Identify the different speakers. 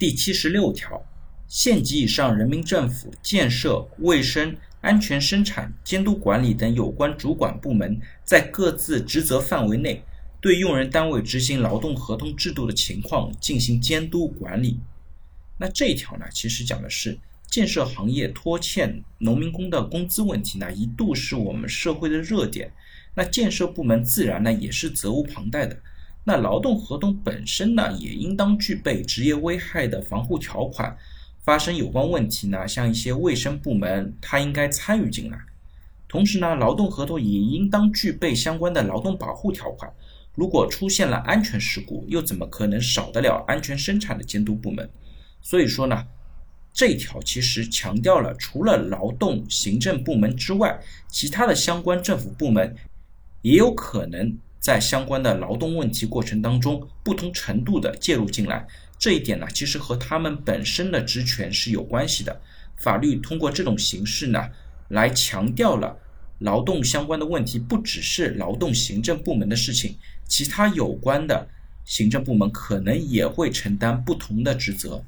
Speaker 1: 第七十六条，县级以上人民政府建设、卫生、安全生产、监督管理等有关主管部门，在各自职责范围内，对用人单位执行劳动合同制度的情况进行监督管理。那这一条呢，其实讲的是建设行业拖欠农民工的工资问题呢，一度是我们社会的热点。那建设部门自然呢也是责无旁贷的。那劳动合同本身呢，也应当具备职业危害的防护条款。发生有关问题呢，像一些卫生部门，它应该参与进来。同时呢，劳动合同也应当具备相关的劳动保护条款。如果出现了安全事故，又怎么可能少得了安全生产的监督部门？所以说呢，这条其实强调了，除了劳动行政部门之外，其他的相关政府部门也有可能。在相关的劳动问题过程当中，不同程度的介入进来，这一点呢，其实和他们本身的职权是有关系的。法律通过这种形式呢，来强调了劳动相关的问题不只是劳动行政部门的事情，其他有关的行政部门可能也会承担不同的职责。